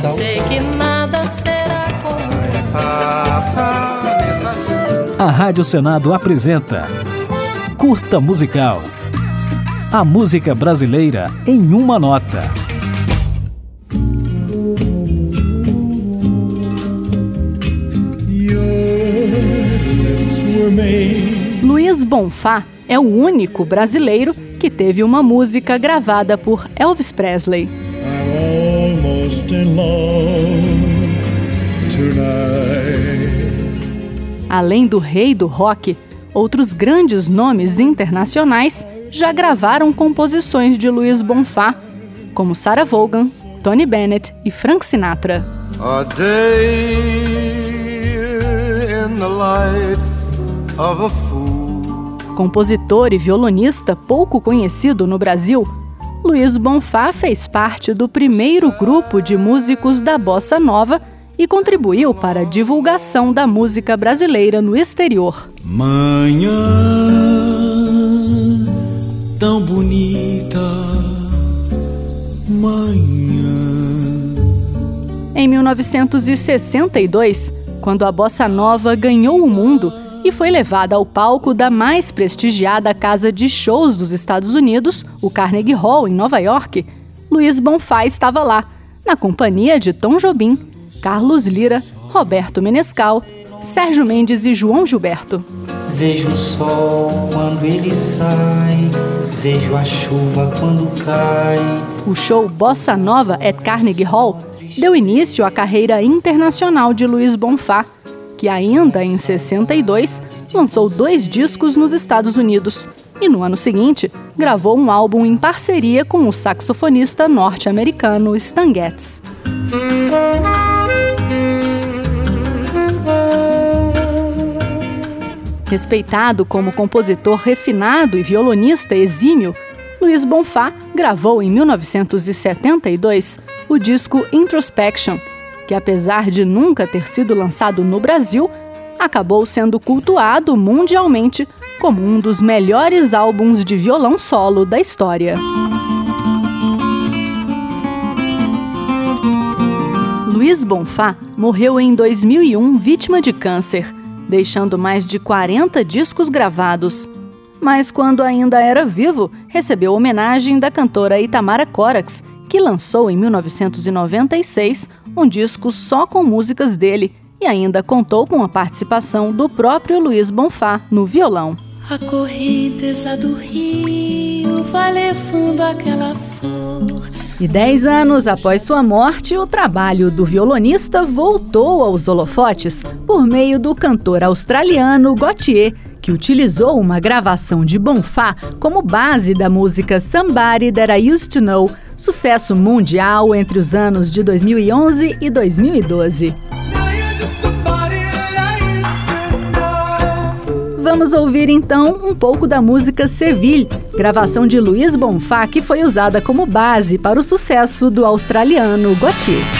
sal. Sei que nada será como A Rádio Senado apresenta Curta Musical. A música brasileira em uma nota. Luiz Bonfá é o único brasileiro que teve uma música gravada por Elvis Presley. Além do rei do rock, outros grandes nomes internacionais já gravaram composições de Luiz Bonfá, como Sarah Vaughan, Tony Bennett e Frank Sinatra. A day in the life of a fool. Compositor e violonista pouco conhecido no Brasil, Luiz Bonfá fez parte do primeiro grupo de músicos da bossa nova e contribuiu para a divulgação da música brasileira no exterior. Manhã tão bonita, manhã. Em 1962, quando a bossa nova ganhou o mundo e foi levada ao palco da mais prestigiada casa de shows dos Estados Unidos, o Carnegie Hall, em Nova York, Luiz Bonfá estava lá, na companhia de Tom Jobim, Carlos Lira, Roberto Menescal, Sérgio Mendes e João Gilberto. Vejo o sol quando ele sai, vejo a chuva quando cai. O show Bossa Nova at Carnegie Hall deu início à carreira internacional de Luiz Bonfá, que ainda em 62 lançou dois discos nos Estados Unidos e no ano seguinte gravou um álbum em parceria com o saxofonista norte-americano Stan Getz. Respeitado como compositor refinado e violonista exímio, Luiz Bonfá gravou em 1972 o disco Introspection, que apesar de nunca ter sido lançado no Brasil, acabou sendo cultuado mundialmente como um dos melhores álbuns de violão solo da história. Luiz Bonfá morreu em 2001 vítima de câncer, deixando mais de 40 discos gravados. Mas quando ainda era vivo, recebeu homenagem da cantora Itamara Corax, que lançou em 1996 um disco só com músicas dele e ainda contou com a participação do próprio Luiz Bonfá no violão. A correnteza do rio vai levando aquela flor. E dez anos após sua morte, o trabalho do violonista voltou aos holofotes por meio do cantor australiano Gautier, que utilizou uma gravação de Bonfá como base da música Somebody That I Used to Know, sucesso mundial entre os anos de 2011 e 2012. Vamos ouvir então um pouco da música Seville, gravação de Luiz Bonfá que foi usada como base para o sucesso do australiano Gautier.